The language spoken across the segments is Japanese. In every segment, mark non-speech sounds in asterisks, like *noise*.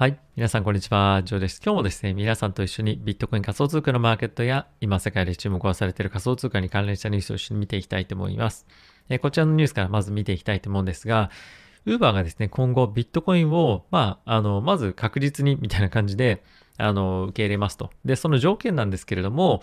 はい。皆さん、こんにちは。ジョーです。今日もですね、皆さんと一緒にビットコイン仮想通貨のマーケットや、今世界で注目をされている仮想通貨に関連したニュースを一緒に見ていきたいと思います。え、こちらのニュースからまず見ていきたいと思うんですが、ウーバーがですね、今後ビットコインを、まあ、あの、まず確実にみたいな感じで、あの、受け入れますと。で、その条件なんですけれども、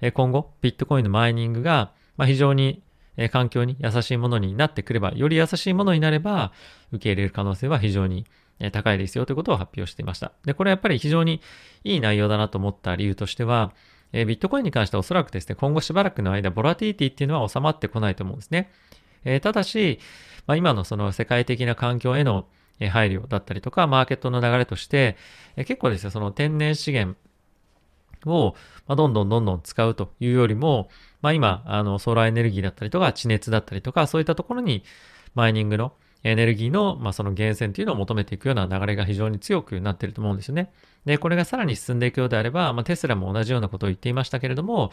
え、今後、ビットコインのマイニングが、まあ、非常に環境に優しいものになってくれば、より優しいものになれば、受け入れる可能性は非常にえ高いですよということを発表していました。で、これやっぱり非常にいい内容だなと思った理由としては、えビットコインに関してはおそらくですね、今後しばらくの間、ボラティリティっていうのは収まってこないと思うんですね。えただし、まあ、今のその世界的な環境への配慮だったりとか、マーケットの流れとして、え結構ですね、その天然資源を、まどんどんどんどん使うというよりも、まあ、今、あの、ソーラーエネルギーだったりとか、地熱だったりとか、そういったところにマイニングのエネルギーの、まあ、その源泉というのを求めていくような流れが非常に強くなっていると思うんですよね。で、これがさらに進んでいくようであれば、まあ、テスラも同じようなことを言っていましたけれども、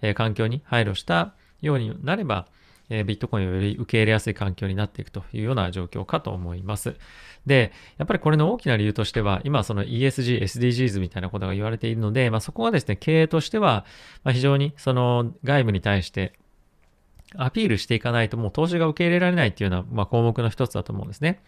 えー、環境に配慮したようになれば、え、ビットコインをより受け入れやすい環境になっていくというような状況かと思います。で、やっぱりこれの大きな理由としては、今その ESG、SDGs みたいなことが言われているので、まあ、そこがですね、経営としては、ま、非常にその外部に対してアピールしていかないともう投資が受け入れられないっていうような、まあ、項目の一つだと思うんですね。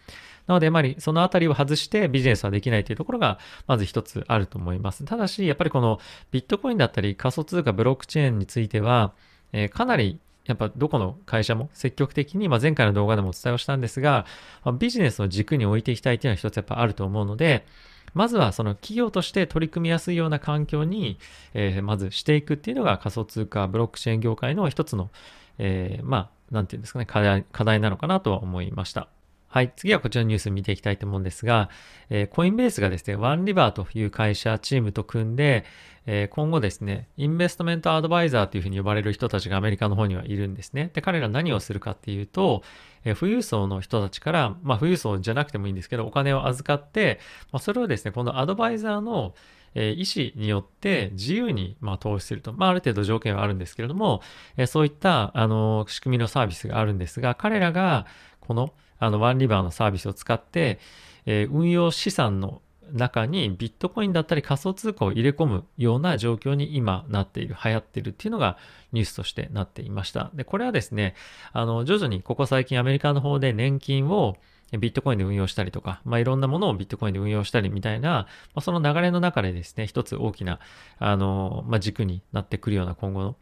なので、やっぱりそのあたりを外してビジネスはできないというところが、まず一つあると思います。ただし、やっぱりこのビットコインだったり仮想通貨ブロックチェーンについては、えー、かなりやっぱどこの会社も積極的に、まあ、前回の動画でもお伝えをしたんですが、ま、ビジネスの軸に置いていきたいというのは一つやっぱあると思うので、まずはその企業として取り組みやすいような環境に、えー、まずしていくっていうのが仮想通貨ブロックチェーン業界の一つの、えー、まあ、なんていうんですかね、課題、課題なのかなとは思いました。はい。次はこちらのニュース見ていきたいと思うんですが、えー、コインベースがですね、ワンリバーという会社、チームと組んで、えー、今後ですね、インベストメントアドバイザーというふうに呼ばれる人たちがアメリカの方にはいるんですね。で、彼ら何をするかっていうと、えー、富裕層の人たちから、まあ、富裕層じゃなくてもいいんですけど、お金を預かって、まあ、それをですね、このアドバイザーの、えー、意思によって自由に、まあ、投資すると。まあ、ある程度条件はあるんですけれども、えー、そういった、あの、仕組みのサービスがあるんですが、彼らが、この、あの、ワンリバーのサービスを使って、えー、運用資産の中にビットコインだったり仮想通貨を入れ込むような状況に今なっている、流行っているっていうのがニュースとしてなっていました。で、これはですね、あの、徐々にここ最近アメリカの方で年金をビットコインで運用したりとか、まあ、いろんなものをビットコインで運用したりみたいな、まあ、その流れの中でですね、一つ大きな、あの、まあ、軸になってくるような今後の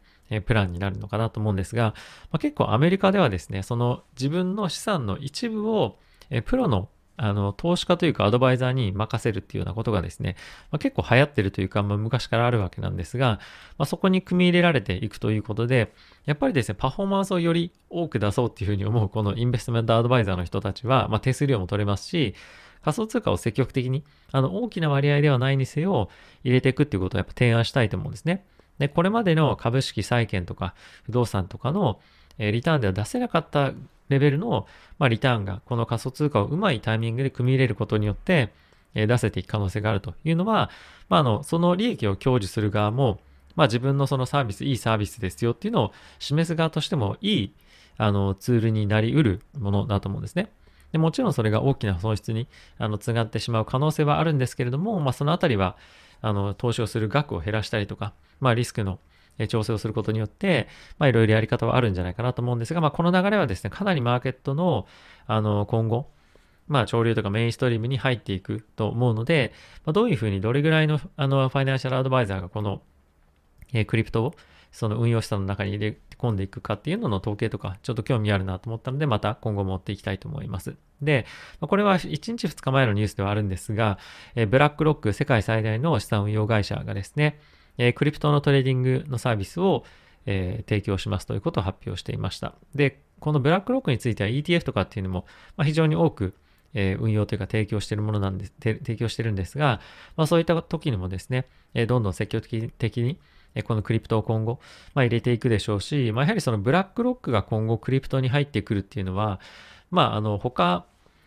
プランになるのかなと思うんですが、まあ、結構アメリカではですね、その自分の資産の一部をプロのあの、投資家というかアドバイザーに任せるっていうようなことがですね、まあ、結構流行ってるというか、まあ、昔からあるわけなんですが、まあ、そこに組み入れられていくということで、やっぱりですね、パフォーマンスをより多く出そうっていうふうに思うこのインベストメントアドバイザーの人たちは、まあ、手数料も取れますし、仮想通貨を積極的に、あの、大きな割合ではないにせよ、入れていくっていうことをやっぱ提案したいと思うんですね。で、これまでの株式債券とか不動産とかの、えリターンでは出せなかったレベルの、ま、リターンがこの仮想通貨をうまいタイミングで組み入れることによって、え出せていく可能性があるというのは、まあ、あの、その利益を享受する側も、まあ、自分のそのサービス、いいサービスですよっていうのを示す側としてもいい、あの、ツールになり得るものだと思うんですね。でもちろんそれが大きな損失にあのつがってしまう可能性はあるんですけれども、まあ、そのあたりはあの投資をする額を減らしたりとか、まあ、リスクの調整をすることによって、まあ、いろいろやり方はあるんじゃないかなと思うんですが、まあ、この流れはですね、かなりマーケットの、あの、今後、まあ、潮流とかメインストリームに入っていくと思うので、まあ、どういうふうにどれぐらいの、あの、ファイナンシャルアドバイザーがこの、えー、 crypto を、その運用資産の中に入れ込んでいくかっていうのの統計とか、ちょっと興味あるなと思ったので、また今後持っていきたいと思います。で、これは1日2日前のニュースではあるんですが、えブラックロック世界最大の資産運用会社がですね、え、 crypto のトレーディングのサービスを、え、提供しますということを発表していました。で、このブラックロックについては ETF とかっていうのも、ま、非常に多く、え、運用というか提供してるものなんです、提供してるんですが、まあ、そういった時にもですね、え、どんどん積極的に、えこのクリプトを今後、まあ、入れていくでしょうし、まあ、やはりそのブラックロックが今後クリプトに入ってくるっていうのは、まあ、あの、他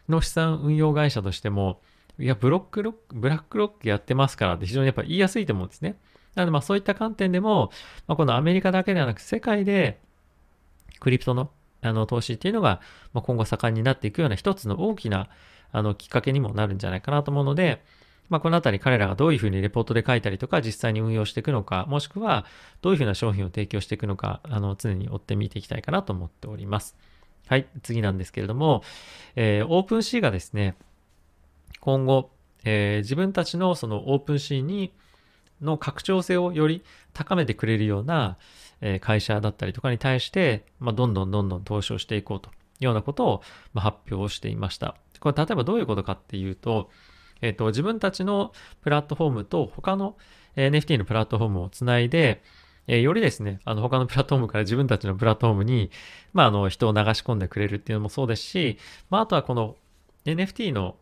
の資産運用会社としても、いや、ブロックロック、ブラックロックやってますからって非常にやっぱ言いやすいと思うんですね。なのでまあそういった観点でも、まあ、このアメリカだけではなく世界でクリプトのあの投資っていうのが、まあ、今後盛んになっていくような一つの大きなあのきっかけにもなるんじゃないかなと思うので、まあ、このあたり彼らがどういうふうにレポートで書いたりとか実際に運用していくのか、もしくはどういうふうな商品を提供していくのか、あの常に追って見ていきたいかなと思っております。はい、次なんですけれども、えー、オープン C がですね、今後、えー、自分たちのそのオープン C にの拡張性をより高めてくれるような、会社だったりとかに対して、まあ、どんどんどんどん投資をしていこうというようなことを、発表をしていました。これ例えばどういうことかっていうと、えっ、と、自分たちのプラットフォームと他の NFT のプラットフォームをつないで、えー、よりですね、あの他のプラットフォームから自分たちのプラットフォームに、まあ、あの人を流し込んでくれるっていうのもそうですし、まあ、あとはこの NFT の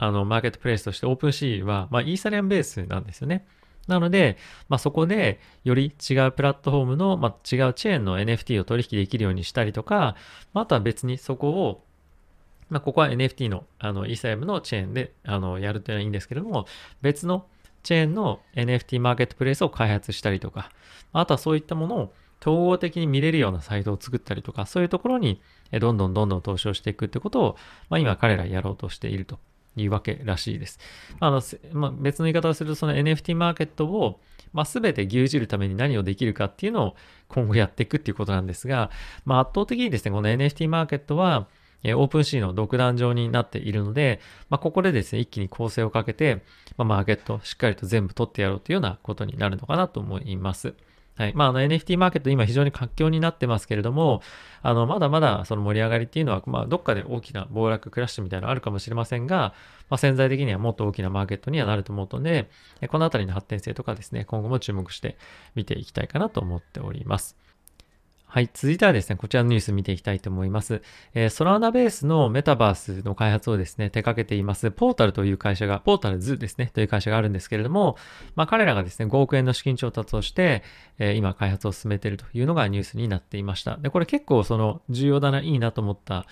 あのマーケットプレイスとして OpenC は、まあ、イーサリアンベースなんですよね。なので、まあ、そこでより違うプラットフォームの、まあ、違うチェーンの NFT を取引できるようにしたりとか、まあ、とは別にそこをまあ、ここは NFT のあのイーサリアムのチェーンであのやるというのはいいんですけれども、別のチェーンの NFT マーケットプレイスを開発したりとか、あとはそういったものを統合的に見れるようなサイトを作ったりとか、そういうところにどんどんどんどん投資をしていくってことを、まあ、今彼らやろうとしていると。いうわけらしいです。あのまあ、別の言い方をすると、その NFT マーケットを、まあ、全て牛耳るために何をできるかっていうのを今後やっていくっていうことなんですが、まあ、圧倒的にですね、この NFT マーケットは、え、オープンシーの独壇場になっているので、まあ、ここでですね、一気に構成をかけて、まあ、マーケットをしっかりと全部取ってやろうというようなことになるのかなと思います。はい。まあ、あの NFT マーケット今非常に活況になってますけれども、あの、まだまだその盛り上がりっていうのは、まあ、どっかで大きな暴落クラッシュみたいなのあるかもしれませんが、まあ、潜在的にはもっと大きなマーケットにはなると思うので、このあたりの発展性とかですね、今後も注目して見ていきたいかなと思っております。はい。続いてはですね、こちらのニュース見ていきたいと思います。えー、ソラーナベースのメタバースの開発をですね、手掛けています、ポータルという会社が、ポータルズですね、という会社があるんですけれども、まあ彼らがですね、5億円の資金調達をして、えー、今開発を進めているというのがニュースになっていました。で、これ結構その重要だな、いいなと思った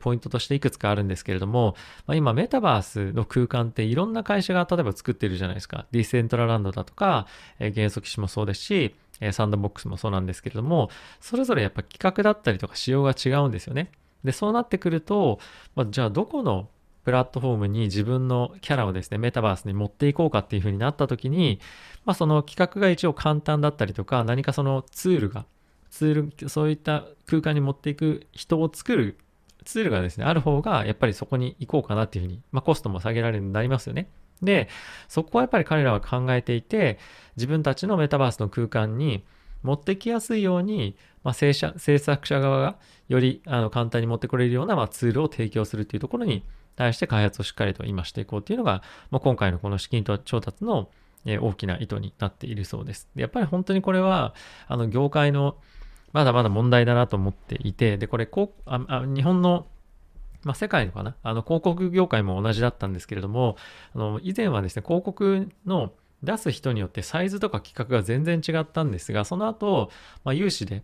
ポイントとしていくつかあるんですけれども、まあ、今メタバースの空間っていろんな会社が例えば作ってるじゃないですか。ディセントラランドだとか、えー、原則機もそうですし、えサンドボックスもそうなんですけれども、それぞれやっぱ企画だったりとか仕様が違うんですよね。で、そうなってくると、まあ、じゃあどこのプラットフォームに自分のキャラをですね、メタバースに持っていこうかっていう風になった時に、まあ、その企画が一応簡単だったりとか、何かそのツールが、ツール、そういった空間に持っていく人を作るツールがですね、ある方が、やっぱりそこに行こうかなっていうふうに、まあ、コストも下げられるようになりますよね。で、そこはやっぱり彼らは考えていて、自分たちのメタバースの空間に持ってきやすいように、まあ、制制作者側がよりあの簡単に持ってこれるような、まあ、ツールを提供するっていうところに対して開発をしっかりと今していこうっていうのが、まあ、今回のこの資金調達の大きな意図になっているそうです。でやっぱり本当にこれは、あの、業界のまだまだ問題だなと思っていて、で、これ、こうああ日本のまあ、世界のかな、あの広告業界も同じだったんですけれども、あの以前はですね、広告の出す人によってサイズとか規格が全然違ったんですが、その後、まあ、有志で、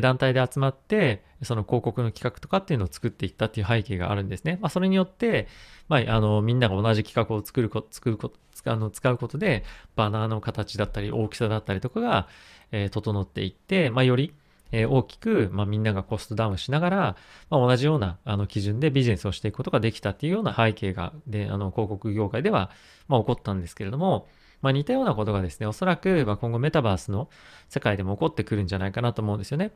団体で集まって、その広告の企画とかっていうのを作っていったっていう背景があるんですね。まあ、それによって、まあ、あの、みんなが同じ企画を作るこ作ること、使うの使うことで、バナーの形だったり、大きさだったりとかが、えー、整っていって、まあ、より、え大きく、まあ、みんながコストダウンしながら、まあ、同じようなあの基準でビジネスをしていくことができたっていうような背景が、で、あの広告業界では、まあ、起こったんですけれども、まあ、似たようなことがですね、おそらく、ま今後メタバースの世界でも起こってくるんじゃないかなと思うんですよね。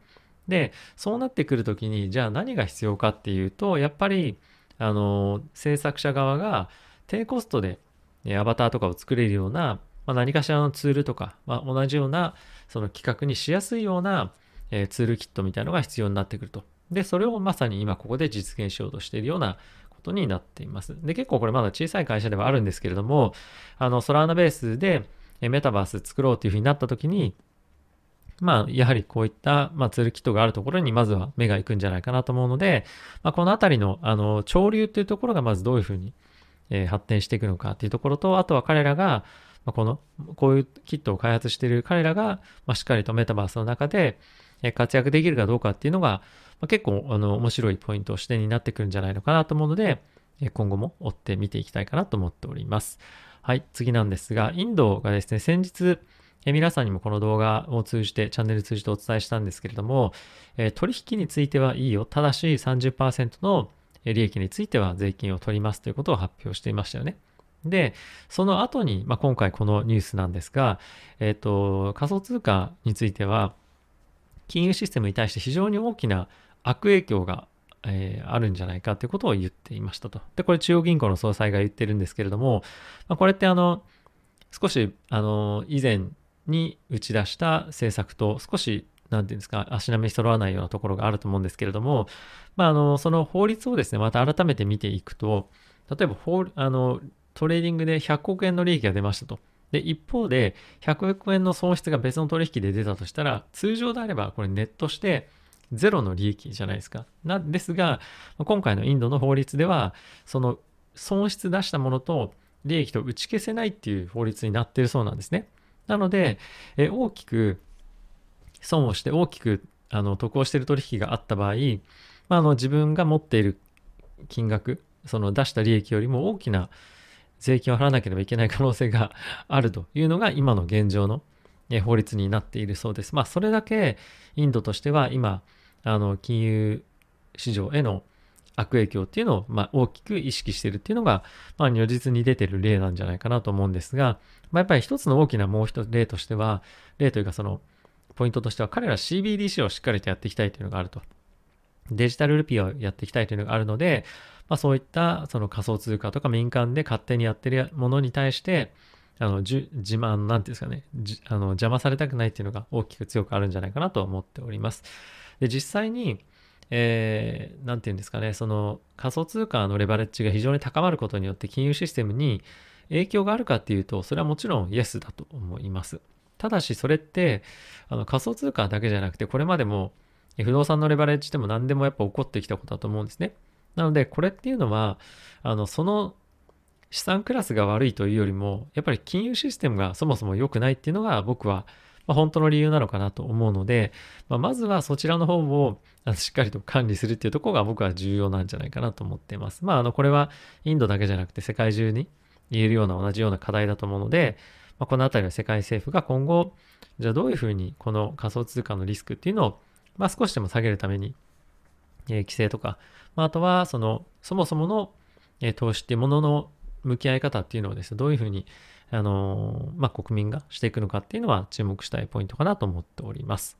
で、そうなってくるときに、じゃあ何が必要かっていうと、やっぱり、あの、制作者側が低コストでアバターとかを作れるような、まあ、何かしらのツールとか、まあ、同じようなその企画にしやすいようなえ、ツールキットみたいのが必要になってくると。で、それをまさに今ここで実現しようとしているようなことになっています。で、結構これまだ小さい会社ではあるんですけれども、あの、ソラーナベースでメタバース作ろうというふうになった時に、まあ、やはりこういった、まあ、ツールキットがあるところにまずは目が行くんじゃないかなと思うので、まあ、このあたりの、あの、潮流というところがまずどういうふうに、えー、発展していくのかっていうところと、あとは彼らが、まあ、この、こういうキットを開発している彼らが、まあ、しっかりとメタバースの中で、活躍できるかどうかっていうのが、まあ、結構あの面白いポイント、視点になってくるんじゃないのかなと思うので、今後も追って見ていきたいかなと思っております。はい、次なんですが、インドがですね、先日、え皆さんにもこの動画を通じて、チャンネル通じてお伝えしたんですけれども、え取引についてはいいよ。ただし30%の利益については税金を取りますということを発表していましたよね。で、その後に、まあ、今回このニュースなんですが、えっ、ー、と、仮想通貨については、金融システムに対して非常に大きな悪影響が、えー、あるんじゃないかということを言っていましたと。で、これ中央銀行の総裁が言ってるんですけれども、まあ、これってあの、少し、あの、以前に打ち出した政策と少し、なんていうんですか、足並み揃わないようなところがあると思うんですけれども、まあ、あの、その法律をですね、また改めて見ていくと、例えば、あの、トレーディングで100億円の利益が出ましたと。で、一方で、100億円の損失が別の取引で出たとしたら、通常であれば、これネットして、ゼロの利益じゃないですか。なんですが、今回のインドの法律では、その損失出したものと利益と打ち消せないっていう法律になっているそうなんですね。なので、え大きく損をして大きくあの得をしている取引があった場合、まあ、あの自分が持っている金額、その出した利益よりも大きな税金を払わなければいけない可能性が *laughs* あるというのが今の現状の法律になっているそうです。まあ、それだけインドとしては今、あの、金融市場への悪影響っていうのを、まあ、大きく意識しているっていうのが、まあ、如実に出てる例なんじゃないかなと思うんですが、まあ、やっぱり一つの大きなもう一例としては、例というかその、ポイントとしては、彼ら CBDC をしっかりとやっていきたいというのがあると。デジタルルピーをやっていきたいというのがあるので、まあ、そういったその仮想通貨とか民間で勝手にやってるものに対して、あの、じ自慢、なんていうんですかね、あの邪魔されたくないっていうのが大きく強くあるんじゃないかなと思っております。で、実際に、えー、なんていうんですかね、その仮想通貨のレバレッジが非常に高まることによって金融システムに影響があるかっていうと、それはもちろんイエスだと思います。ただし、それって、あの仮想通貨だけじゃなくて、これまでも不動産のレバレッジでも何でもやっぱ起こってきたことだと思うんですね。なので、これっていうのは、あの、その資産クラスが悪いというよりも、やっぱり金融システムがそもそも良くないっていうのが僕は、まあ、本当の理由なのかなと思うので、まあ、まずはそちらの方をしっかりと管理するっていうところが僕は重要なんじゃないかなと思っています。まあ、あの、これはインドだけじゃなくて世界中に言えるような同じような課題だと思うので、まあ、このあたりは世界政府が今後、じゃあどういうふうにこの仮想通貨のリスクっていうのを、まあ、少しでも下げるために、えー、規制とか、まあ、あとは、その、そもそもの、えー、投資っていうものの向き合い方っていうのをですね、どういうふうに、あのー、まあ、国民がしていくのかっていうのは注目したいポイントかなと思っております。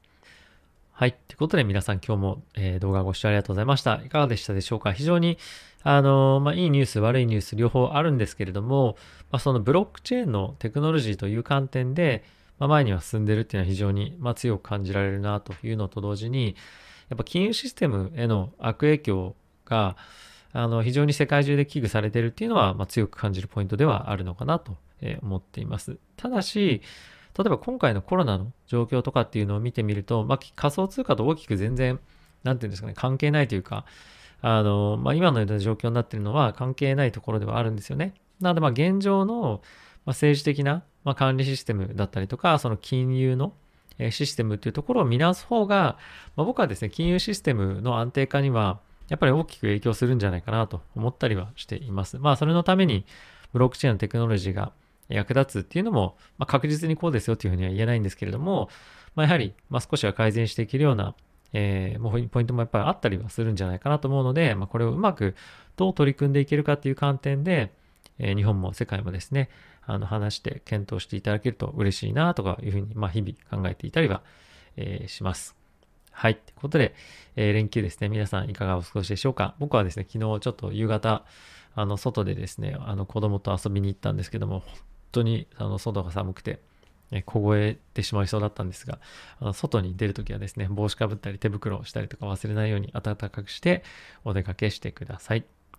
はい。ということで皆さん今日も、えー、動画ご視聴ありがとうございました。いかがでしたでしょうか？非常に、あのー、まあ、いいニュース、悪いニュース両方あるんですけれども、まあ、そのブロックチェーンのテクノロジーという観点で、まあ、前には進んでるっていうのは非常に、ま、強く感じられるなというのと同時に、やっぱ金融システムへの悪影響が、あの、非常に世界中で危惧されてるっていうのは、ま、強く感じるポイントではあるのかなと思っています。ただし、例えば今回のコロナの状況とかっていうのを見てみると、まあ、仮想通貨と大きく全然、なんていうんですかね、関係ないというか、あの、まあ、今のような状況になってるのは関係ないところではあるんですよね。なので、ま、現状のま政治的なま管理システムだったりとか、その金融のシステムっていうところを見直す方が、まあ、僕はですね、金融システムの安定化には、やっぱり大きく影響するんじゃないかなと思ったりはしています。まあ、それのために、ブロックチェーンのテクノロジーが役立つっていうのも、まあ、確実にこうですよっていうふうには言えないんですけれども、まあ、やはり、ま少しは改善していけるような、えー、もうポイントもやっぱりあったりはするんじゃないかなと思うので、まあ、これをうまくどう取り組んでいけるかっていう観点で、えー、日本も世界もですね、あの話して検討していただけると嬉しいなとかいうふうに、まあ、日々考えていたりは、えー、します。はい。ということで、えー、連休ですね。皆さんいかがお過ごしでしょうか？僕はですね、昨日ちょっと夕方、あの、外でですね、あの、子供と遊びに行ったんですけども、本当に、あの、外が寒くて、え凍えてしまいそうだったんですが、あの外に出るときはですね、帽子かぶったり手袋をしたりとか忘れないように暖かくしてお出かけしてください。